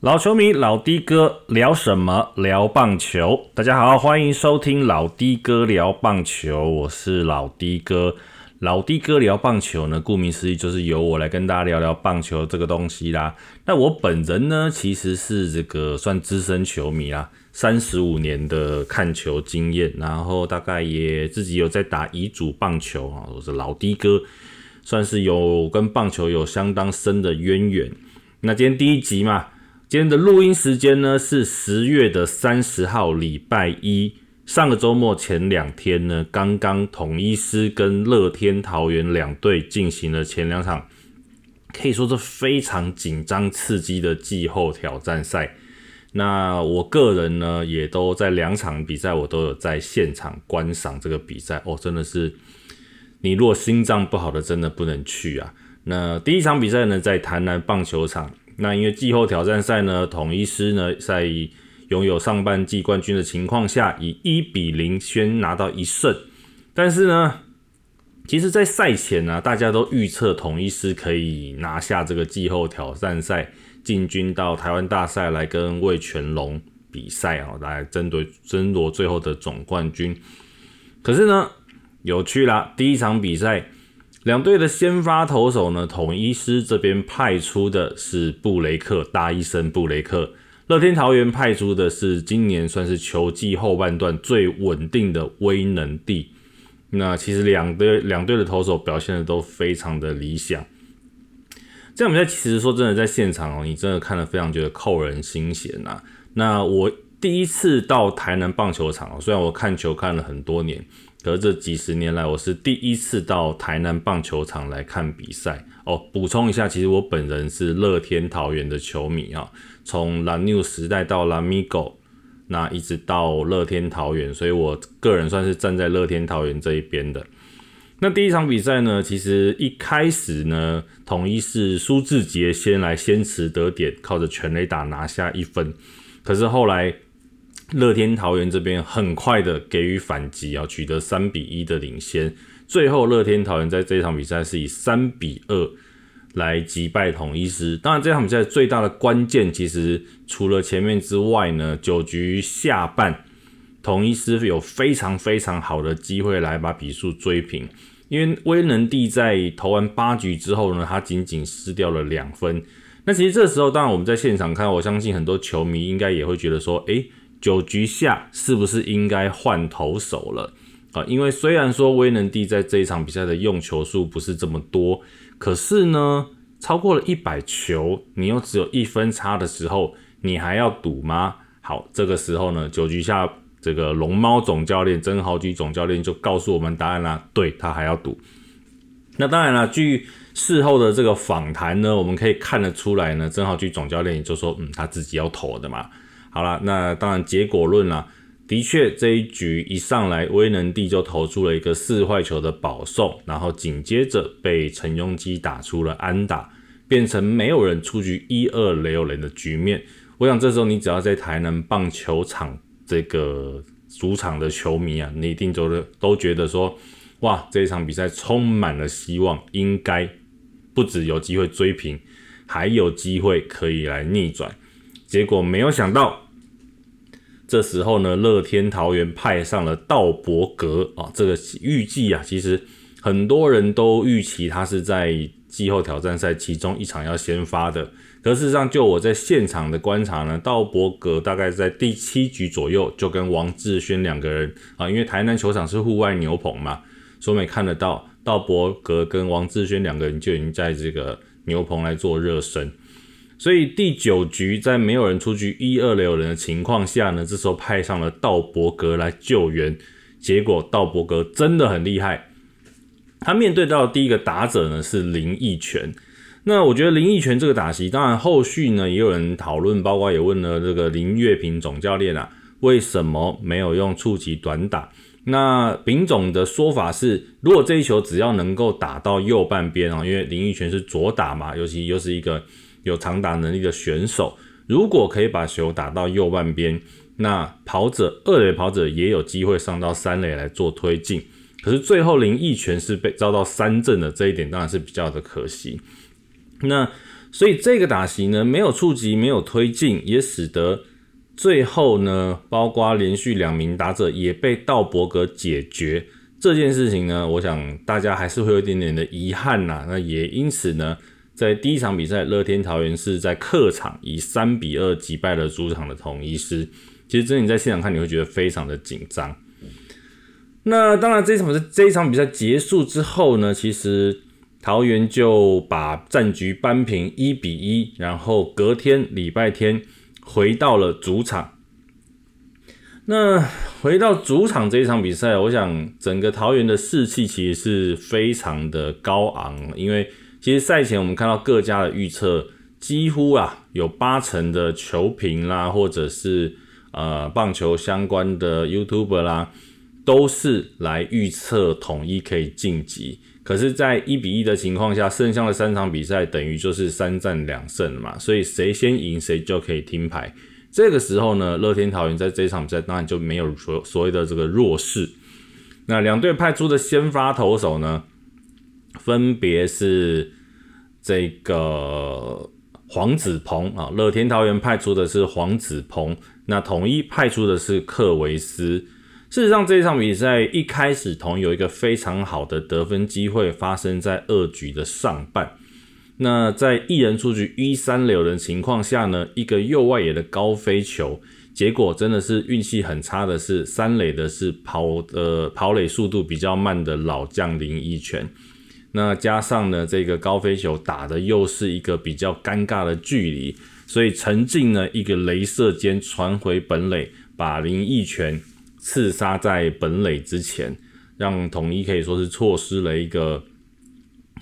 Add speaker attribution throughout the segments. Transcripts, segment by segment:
Speaker 1: 老球迷老的哥聊什么？聊棒球。大家好，欢迎收听老的哥聊棒球，我是老的哥。老的哥聊棒球呢，顾名思义就是由我来跟大家聊聊棒球这个东西啦。那我本人呢，其实是这个算资深球迷啦，三十五年的看球经验，然后大概也自己有在打乙组棒球啊。我是老的哥，算是有跟棒球有相当深的渊源。那今天第一集嘛。今天的录音时间呢是十月的三十号，礼拜一。上个周末前两天呢，刚刚统一师跟乐天桃园两队进行了前两场，可以说是非常紧张刺激的季后挑战赛。那我个人呢，也都在两场比赛，我都有在现场观赏这个比赛。哦，真的是，你如果心脏不好的，真的不能去啊。那第一场比赛呢，在台南棒球场。那因为季后挑战赛呢，统一师呢在拥有上半季冠军的情况下，以一比零先拿到一胜。但是呢，其实，在赛前呢，大家都预测统一师可以拿下这个季后挑战赛，进军到台湾大赛来跟魏全龙比赛啊，来争夺争夺最后的总冠军。可是呢，有趣啦，第一场比赛。两队的先发投手呢，统一师这边派出的是布雷克大医生布雷克，乐天桃园派出的是今年算是球季后半段最稳定的威能帝。那其实两队两队的投手表现的都非常的理想。这样比赛其实说真的，在现场哦，你真的看了非常觉得扣人心弦呐。那我第一次到台南棒球场，虽然我看球看了很多年。而这几十年来，我是第一次到台南棒球场来看比赛哦。补充一下，其实我本人是乐天桃园的球迷啊，从蓝牛时代到蓝米狗，那一直到乐天桃园，所以我个人算是站在乐天桃园这一边的。那第一场比赛呢，其实一开始呢，统一是苏志杰先来先持得点，靠着全垒打拿下一分，可是后来。乐天桃园这边很快的给予反击啊，取得三比一的领先。最后，乐天桃园在这场比赛是以三比二来击败统一师。当然，这场比赛最大的关键，其实除了前面之外呢，九局下半，统一师有非常非常好的机会来把比数追平。因为威能帝在投完八局之后呢，他仅仅失掉了两分。那其实这时候，当然我们在现场看，我相信很多球迷应该也会觉得说，诶。九局下是不是应该换投手了啊？因为虽然说威能帝在这一场比赛的用球数不是这么多，可是呢，超过了一百球，你又只有一分差的时候，你还要赌吗？好，这个时候呢，九局下这个龙猫总教练曾豪居总教练就告诉我们答案啦，对他还要赌。那当然了，据事后的这个访谈呢，我们可以看得出来呢，曾豪居总教练也就说，嗯，他自己要投的嘛。好了，那当然结果论啦，的确这一局一上来，威能帝就投出了一个四坏球的保送，然后紧接着被陈庸基打出了安打，变成没有人出局一二六人的局面。我想这时候你只要在台南棒球场这个主场的球迷啊，你一定都都觉得说，哇，这一场比赛充满了希望，应该不止有机会追平，还有机会可以来逆转。结果没有想到。这时候呢，乐天桃园派上了道伯格啊，这个预计啊，其实很多人都预期他是在季后挑战赛其中一场要先发的。可事实上，就我在现场的观察呢，道伯格大概在第七局左右就跟王志轩两个人啊，因为台南球场是户外牛棚嘛，所以看得到道伯格跟王志轩两个人就已经在这个牛棚来做热身。所以第九局在没有人出局、一二垒有人的情况下呢，这时候派上了道伯格来救援。结果道伯格真的很厉害，他面对到第一个打者呢是林奕泉。那我觉得林奕泉这个打席，当然后续呢也有人讨论，包括也问了这个林月平总教练啊，为什么没有用触及短打？那丙总的说法是，如果这一球只要能够打到右半边啊，因为林奕泉是左打嘛，尤其又是一个。有长打能力的选手，如果可以把球打到右半边，那跑者二垒跑者也有机会上到三垒来做推进。可是最后林奕泉是被遭到三振的这一点，当然是比较的可惜。那所以这个打席呢没有触及，没有推进，也使得最后呢，包括连续两名打者也被道伯格解决这件事情呢，我想大家还是会有一点点的遗憾呐。那也因此呢，在第一场比赛，乐天桃园是在客场以三比二击败了主场的统一师。其实真的你在现场看，你会觉得非常的紧张。那当然，这场是这一场比赛结束之后呢，其实桃园就把战局扳平一比一，然后隔天礼拜天回到了主场。那回到主场这一场比赛，我想整个桃园的士气其实是非常的高昂，因为其实赛前我们看到各家的预测，几乎啊有八成的球评啦，或者是呃棒球相关的 YouTuber 啦。都是来预测统一可以晋级，可是，在一比一的情况下，剩下的三场比赛等于就是三战两胜嘛，所以谁先赢谁就可以听牌。这个时候呢，乐天桃园在这场比赛当然就没有所所谓的这个弱势。那两队派出的先发投手呢，分别是这个黄子鹏啊，乐天桃园派出的是黄子鹏，那统一派出的是克维斯。事实上，这一场比赛一开始，同有一个非常好的得分机会发生在二局的上半。那在一人出局一三流的情况下呢，一个右外野的高飞球，结果真的是运气很差的是三垒的是跑呃跑垒速度比较慢的老将林一拳。那加上呢，这个高飞球打的又是一个比较尴尬的距离，所以陈进呢一个镭射间传回本垒，把林一拳。刺杀在本垒之前，让统一可以说是错失了一个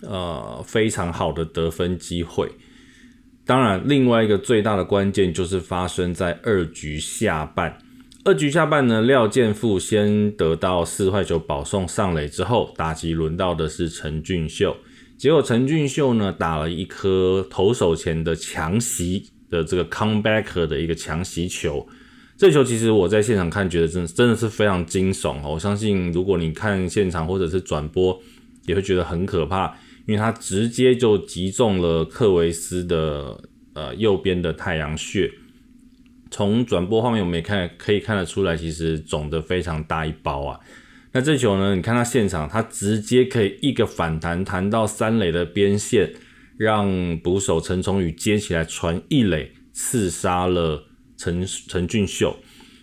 Speaker 1: 呃非常好的得分机会。当然，另外一个最大的关键就是发生在二局下半。二局下半呢，廖建富先得到四坏球保送上垒之后，打击轮到的是陈俊秀。结果陈俊秀呢打了一颗投手前的强袭的这个 comeback 的一个强袭球。这球其实我在现场看，觉得真真的是非常惊悚哦！我相信如果你看现场或者是转播，也会觉得很可怕，因为它直接就击中了克维斯的呃右边的太阳穴。从转播画面我们也看可以看得出来，其实肿的非常大一包啊。那这球呢，你看他现场，他直接可以一个反弹弹到三垒的边线，让捕手陈崇宇接起来传一垒，刺杀了。陈陈俊秀，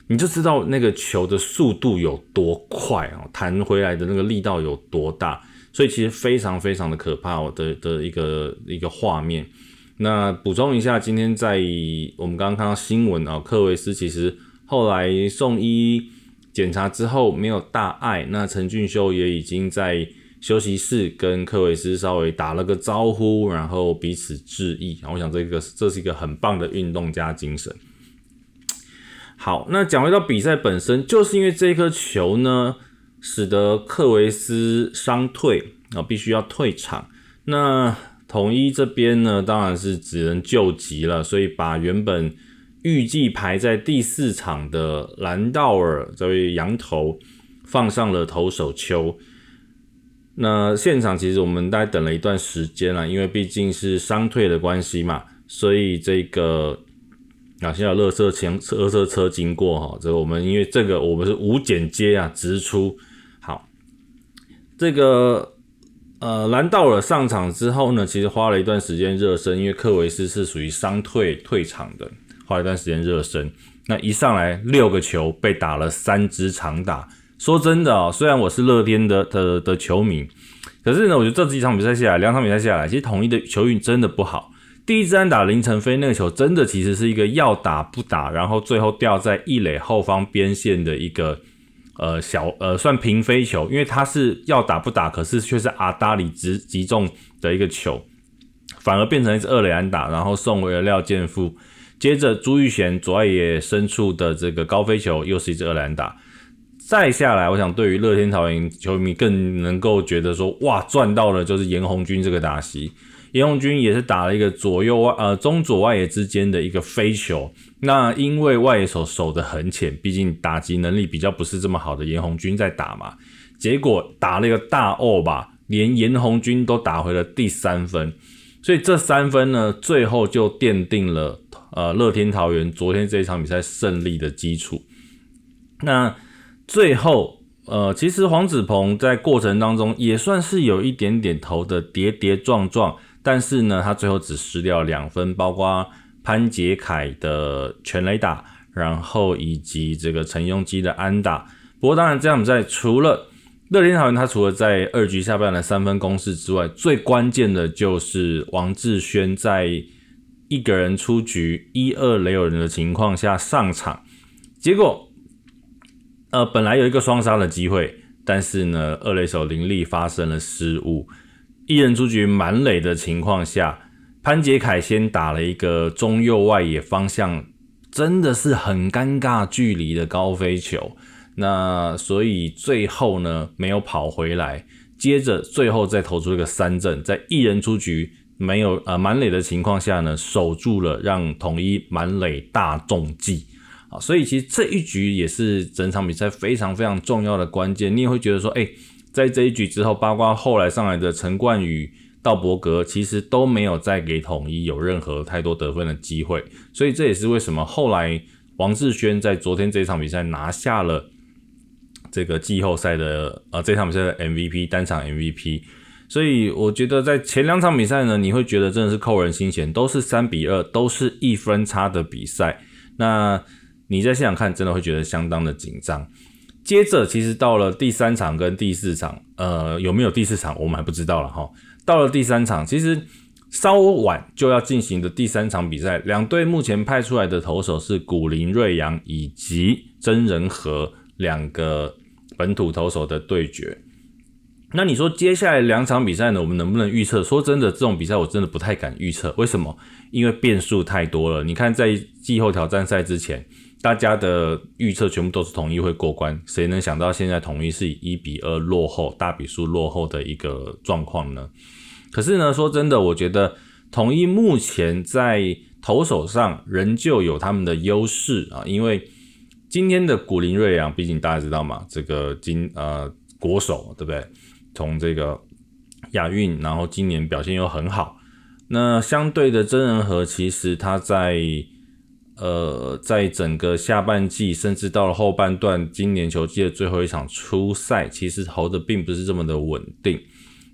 Speaker 1: 你就知道那个球的速度有多快啊，弹回来的那个力道有多大，所以其实非常非常的可怕的的一个一个画面。那补充一下，今天在我们刚刚看到新闻啊，克维斯其实后来送医检查之后没有大碍，那陈俊秀也已经在休息室跟克维斯稍微打了个招呼，然后彼此致意。我想这个这是一个很棒的运动家精神。好，那讲回到比赛本身，就是因为这颗球呢，使得克维斯伤退啊，必须要退场。那统一这边呢，当然是只能救急了，所以把原本预计排在第四场的兰道尔这位羊头放上了投手丘。那现场其实我们大概等了一段时间了，因为毕竟是伤退的关系嘛，所以这个。啊，现在有乐色车、乐色车经过哈，这个我们因为这个我们是无剪接啊，直出。好，这个呃兰道尔上场之后呢，其实花了一段时间热身，因为克维斯是属于伤退退场的，花了一段时间热身。那一上来六个球被打了三支长打，说真的哦，虽然我是乐天的的的球迷，可是呢，我觉得这几场比赛下来，两场比赛下来，其实统一的球运真的不好。第一支安打林晨飞那个球，真的其实是一个要打不打，然后最后掉在一垒后方边线的一个呃小呃算平飞球，因为他是要打不打，可是却是阿达里直击中的一个球，反而变成一支二垒安打，然后送回了廖健富。接着朱玉贤左外野深处的这个高飞球，又是一支二垒安打。再下来，我想对于乐天桃园球迷更能够觉得说，哇，赚到了，就是严红军这个打席。严红军也是打了一个左右外呃中左外野之间的一个飞球，那因为外野手守得很浅，毕竟打击能力比较不是这么好的严红军在打嘛，结果打了一个大 O 吧，连严红军都打回了第三分。所以这三分呢，最后就奠定了呃乐天桃园昨天这一场比赛胜利的基础。那最后呃，其实黄子鹏在过程当中也算是有一点点投的跌跌撞撞，但是呢，他最后只失掉两分，包括潘杰凯的全垒打，然后以及这个陈庸基的安打。不过当然这样比赛除了乐天桃园，他除了在二局下半的三分攻势之外，最关键的就是王志轩在一个人出局、一二垒有人的情况下上场，结果，呃，本来有一个双杀的机会，但是呢，二垒手林立发生了失误，一人出局满垒的情况下，潘杰凯先打了一个中右外野方向，真的是很尴尬距离的高飞球。那所以最后呢没有跑回来，接着最后再投出一个三振，在一人出局没有呃满垒的情况下呢，守住了让统一满垒大中计啊，所以其实这一局也是整场比赛非常非常重要的关键。你也会觉得说，哎，在这一局之后，包括后来上来的陈冠宇、道伯格，其实都没有再给统一有任何太多得分的机会，所以这也是为什么后来王志轩在昨天这场比赛拿下了。这个季后赛的呃这场比赛的 MVP 单场 MVP，所以我觉得在前两场比赛呢，你会觉得真的是扣人心弦，都是三比二，都是一分差的比赛。那你在现场看，真的会觉得相当的紧张。接着，其实到了第三场跟第四场，呃，有没有第四场我们还不知道了哈。到了第三场，其实稍晚就要进行的第三场比赛，两队目前派出来的投手是古林瑞阳以及真人和两个。本土投手的对决，那你说接下来两场比赛呢？我们能不能预测？说真的，这种比赛我真的不太敢预测。为什么？因为变数太多了。你看，在季后挑战赛之前，大家的预测全部都是统一会过关，谁能想到现在统一是以一比二落后、大比数落后的一个状况呢？可是呢，说真的，我觉得统一目前在投手上仍旧有他们的优势啊，因为。今天的古林瑞阳，毕竟大家知道嘛，这个今呃国手对不对？从这个亚运，然后今年表现又很好。那相对的真人和，其实他在呃在整个下半季，甚至到了后半段，今年球季的最后一场初赛，其实投的并不是这么的稳定。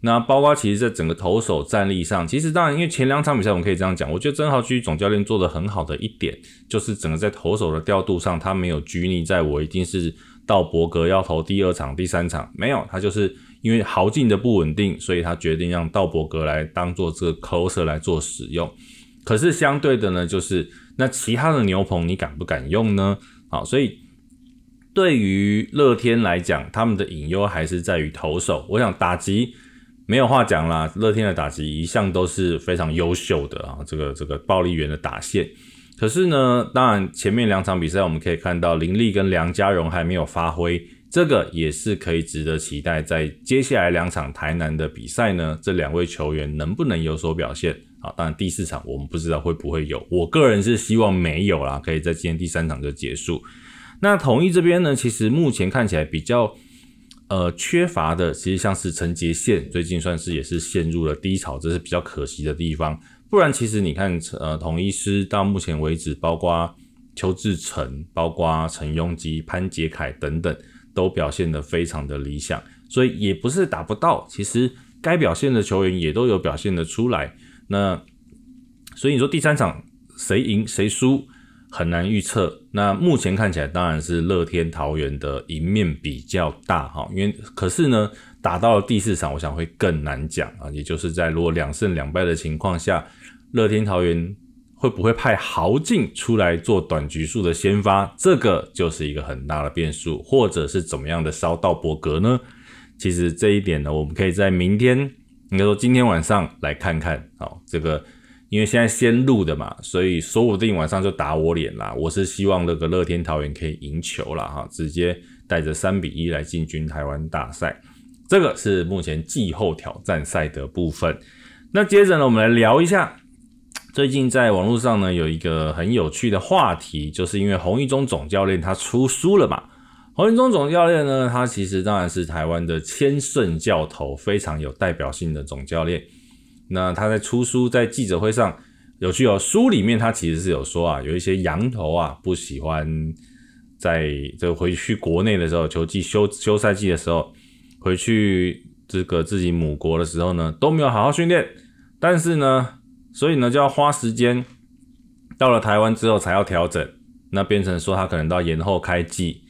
Speaker 1: 那包括其实，在整个投手战力上，其实当然，因为前两场比赛我们可以这样讲，我觉得曾豪区总教练做的很好的一点，就是整个在投手的调度上，他没有拘泥在我一定是到伯格要投第二场、第三场，没有，他就是因为豪进的不稳定，所以他决定让道伯格来当做这个 closer 来做使用。可是相对的呢，就是那其他的牛棚你敢不敢用呢？好，所以对于乐天来讲，他们的隐忧还是在于投手，我想打击。没有话讲啦，乐天的打击一向都是非常优秀的啊，这个这个暴力员的打线。可是呢，当然前面两场比赛我们可以看到林立跟梁家荣还没有发挥，这个也是可以值得期待。在接下来两场台南的比赛呢，这两位球员能不能有所表现？啊，当然第四场我们不知道会不会有，我个人是希望没有啦，可以在今天第三场就结束。那统一这边呢，其实目前看起来比较。呃，缺乏的其实像是陈杰宪，最近算是也是陷入了低潮，这是比较可惜的地方。不然，其实你看，呃，统一师到目前为止，包括邱志成、包括陈庸基、潘杰凯等等，都表现得非常的理想。所以也不是打不到，其实该表现的球员也都有表现的出来。那所以你说第三场谁赢谁输？很难预测。那目前看起来当然是乐天桃园的赢面比较大哈，因为可是呢，打到了第四场，我想会更难讲啊。也就是在如果两胜两败的情况下，乐天桃园会不会派豪进出来做短局数的先发，这个就是一个很大的变数，或者是怎么样的烧到伯格呢？其实这一点呢，我们可以在明天，应该说今天晚上来看看。好，这个。因为现在先录的嘛，所以说不定晚上就打我脸啦。我是希望那个乐天桃园可以赢球了哈，直接带着三比一来进军台湾大赛。这个是目前季后挑战赛的部分。那接着呢，我们来聊一下最近在网络上呢有一个很有趣的话题，就是因为洪一中总教练他出书了嘛。洪一中总教练呢，他其实当然是台湾的千胜教头，非常有代表性的总教练。那他在出书在记者会上有趣哦，书里面他其实是有说啊，有一些羊头啊不喜欢在这回去国内的时候，球季休休赛季的时候回去这个自己母国的时候呢，都没有好好训练，但是呢，所以呢就要花时间到了台湾之后才要调整，那变成说他可能到延后开季。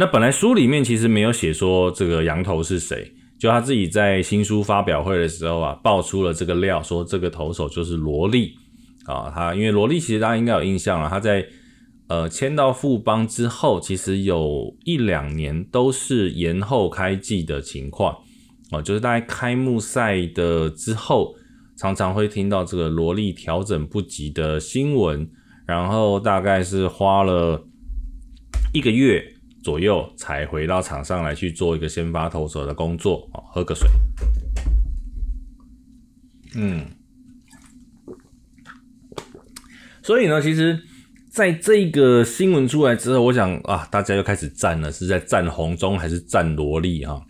Speaker 1: 那本来书里面其实没有写说这个羊头是谁，就他自己在新书发表会的时候啊，爆出了这个料，说这个投手就是罗莉啊。他因为罗莉其实大家应该有印象了，他在呃签到富邦之后，其实有一两年都是延后开季的情况啊，就是大概开幕赛的之后，常常会听到这个罗莉调整不及的新闻，然后大概是花了一个月。左右才回到场上来去做一个先发投手的工作哦，喝个水。嗯，所以呢，其实在这个新闻出来之后，我想啊，大家又开始站了，是在站红中还是站萝莉哈？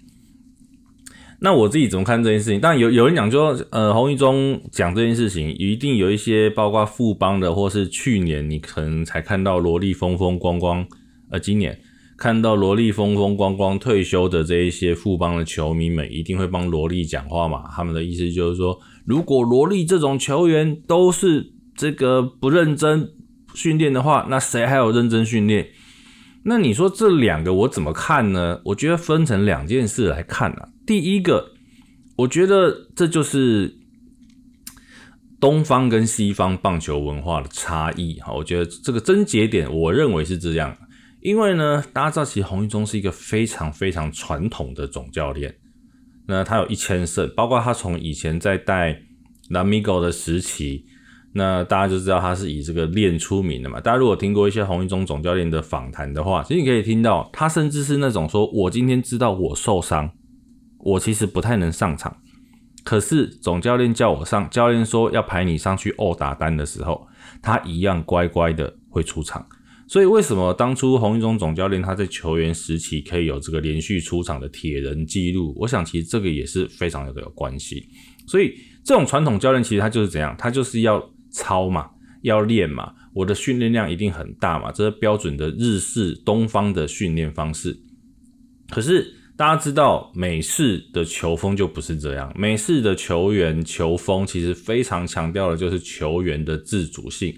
Speaker 1: 那我自己怎么看这件事情？当然有有人讲说，呃，红一中讲这件事情，一定有一些包括富邦的，或是去年你可能才看到萝莉风风光光，呃，今年。看到萝莉风风光光退休的这一些富邦的球迷们，一定会帮萝莉讲话嘛？他们的意思就是说，如果萝莉这种球员都是这个不认真训练的话，那谁还有认真训练？那你说这两个我怎么看呢？我觉得分成两件事来看啊。第一个，我觉得这就是东方跟西方棒球文化的差异哈。我觉得这个症结点，我认为是这样。因为呢，大家知道，其实洪一中是一个非常非常传统的总教练。那他有一千胜，包括他从以前在带 Lamigo 的时期，那大家就知道他是以这个练出名的嘛。大家如果听过一些洪一中总教练的访谈的话，其实你可以听到，他甚至是那种说：“我今天知道我受伤，我其实不太能上场，可是总教练叫我上，教练说要排你上去殴打单的时候，他一样乖乖的会出场。”所以为什么当初洪一中总教练他在球员时期可以有这个连续出场的铁人记录？我想其实这个也是非常有的有关系。所以这种传统教练其实他就是怎样，他就是要操嘛，要练嘛，我的训练量一定很大嘛，这是标准的日式东方的训练方式。可是大家知道美式的球风就不是这样，美式的球员球风其实非常强调的就是球员的自主性。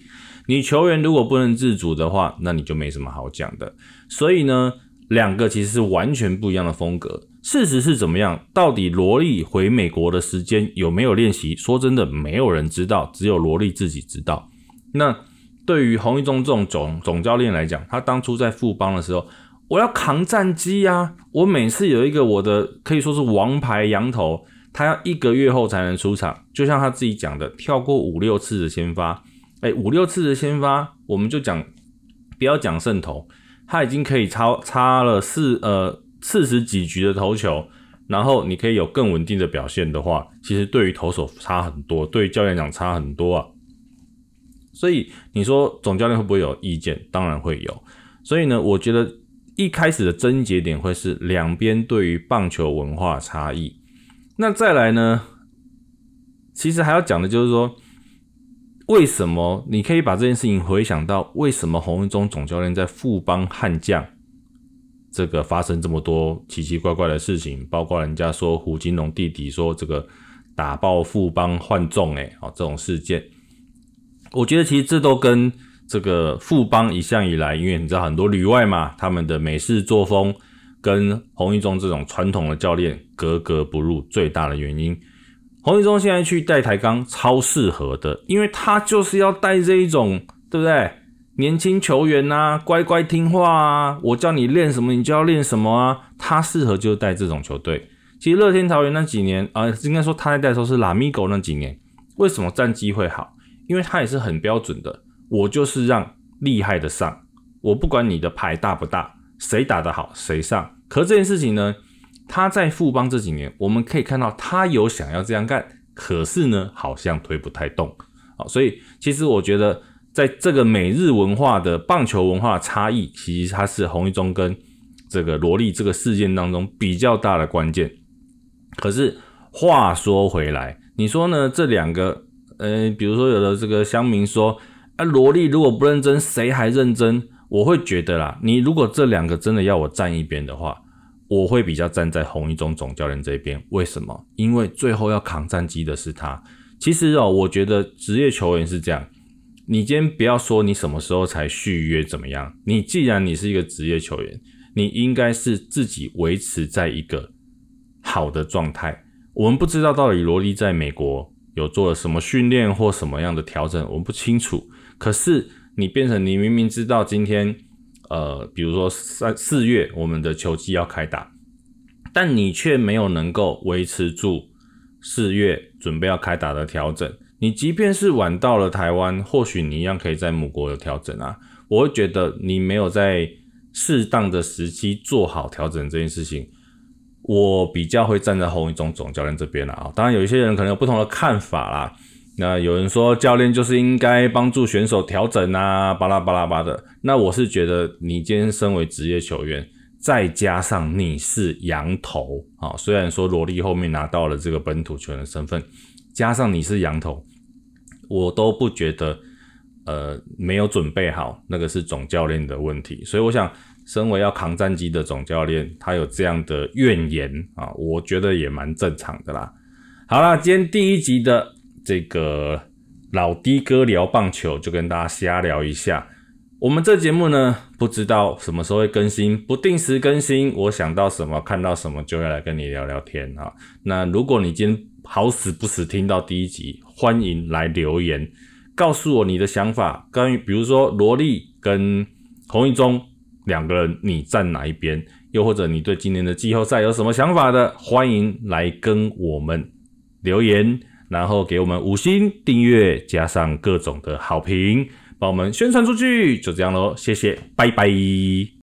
Speaker 1: 你球员如果不能自主的话，那你就没什么好讲的。所以呢，两个其实是完全不一样的风格。事实是怎么样？到底罗莉回美国的时间有没有练习？说真的，没有人知道，只有罗莉自己知道。那对于洪一中这种总总教练来讲，他当初在富邦的时候，我要扛战机啊！我每次有一个我的可以说是王牌羊头，他要一个月后才能出场。就像他自己讲的，跳过五六次的先发。哎，五六次的先发，我们就讲，不要讲胜投，他已经可以超差了四呃四十几局的投球，然后你可以有更稳定的表现的话，其实对于投手差很多，对于教练讲差很多啊。所以你说总教练会不会有意见？当然会有。所以呢，我觉得一开始的症结点会是两边对于棒球文化差异。那再来呢，其实还要讲的就是说。为什么你可以把这件事情回想到为什么洪文忠总教练在富邦悍将这个发生这么多奇奇怪怪的事情，包括人家说胡金龙弟弟说这个打爆富邦换中哎，哦这种事件，我觉得其实这都跟这个富邦一向以来，因为你知道很多旅外嘛，他们的美式作风跟洪一中这种传统的教练格格不入，最大的原因。洪一中现在去带台钢超适合的，因为他就是要带这一种，对不对？年轻球员呐，乖乖听话啊，我叫你练什么，你就要练什么啊。他适合就带这种球队。其实乐天桃园那几年啊，应该说他在带的时候是拉米狗那几年，为什么战绩会好？因为他也是很标准的，我就是让厉害的上，我不管你的牌大不大，谁打得好谁上。可这件事情呢？他在富邦这几年，我们可以看到他有想要这样干，可是呢，好像推不太动。好，所以其实我觉得，在这个美日文化的棒球文化差异，其实它是洪一中跟这个罗莉这个事件当中比较大的关键。可是话说回来，你说呢？这两个，呃，比如说有的这个乡民说，啊，萝莉如果不认真，谁还认真？我会觉得啦，你如果这两个真的要我站一边的话，我会比较站在红一中总教练这边。为什么？因为最后要扛战机的是他。其实哦，我觉得职业球员是这样，你今天不要说你什么时候才续约怎么样，你既然你是一个职业球员，你应该是自己维持在一个好的状态。我们不知道到底罗莉在美国有做了什么训练或什么样的调整，我们不清楚。可是。你变成你明明知道今天，呃，比如说三四月我们的球季要开打，但你却没有能够维持住四月准备要开打的调整。你即便是晚到了台湾，或许你一样可以在母国有调整啊。我会觉得你没有在适当的时机做好调整这件事情，我比较会站在洪一中总教练这边了啊。当然有一些人可能有不同的看法啦。那有人说教练就是应该帮助选手调整啊，巴拉巴拉巴的。那我是觉得你今天身为职业球员，再加上你是羊头啊，虽然说罗莉后面拿到了这个本土球员的身份，加上你是羊头，我都不觉得呃没有准备好，那个是总教练的问题。所以我想，身为要扛战机的总教练，他有这样的怨言啊，我觉得也蛮正常的啦。好了，今天第一集的。这个老的哥聊棒球，就跟大家瞎聊一下。我们这节目呢，不知道什么时候会更新，不定时更新。我想到什么，看到什么，就会来跟你聊聊天啊。那如果你今天好死不死听到第一集，欢迎来留言，告诉我你的想法。关于比如说罗莉跟洪一中两个人，你站哪一边？又或者你对今年的季后赛有什么想法的？欢迎来跟我们留言。然后给我们五星订阅，加上各种的好评，帮我们宣传出去，就这样喽，谢谢，拜拜。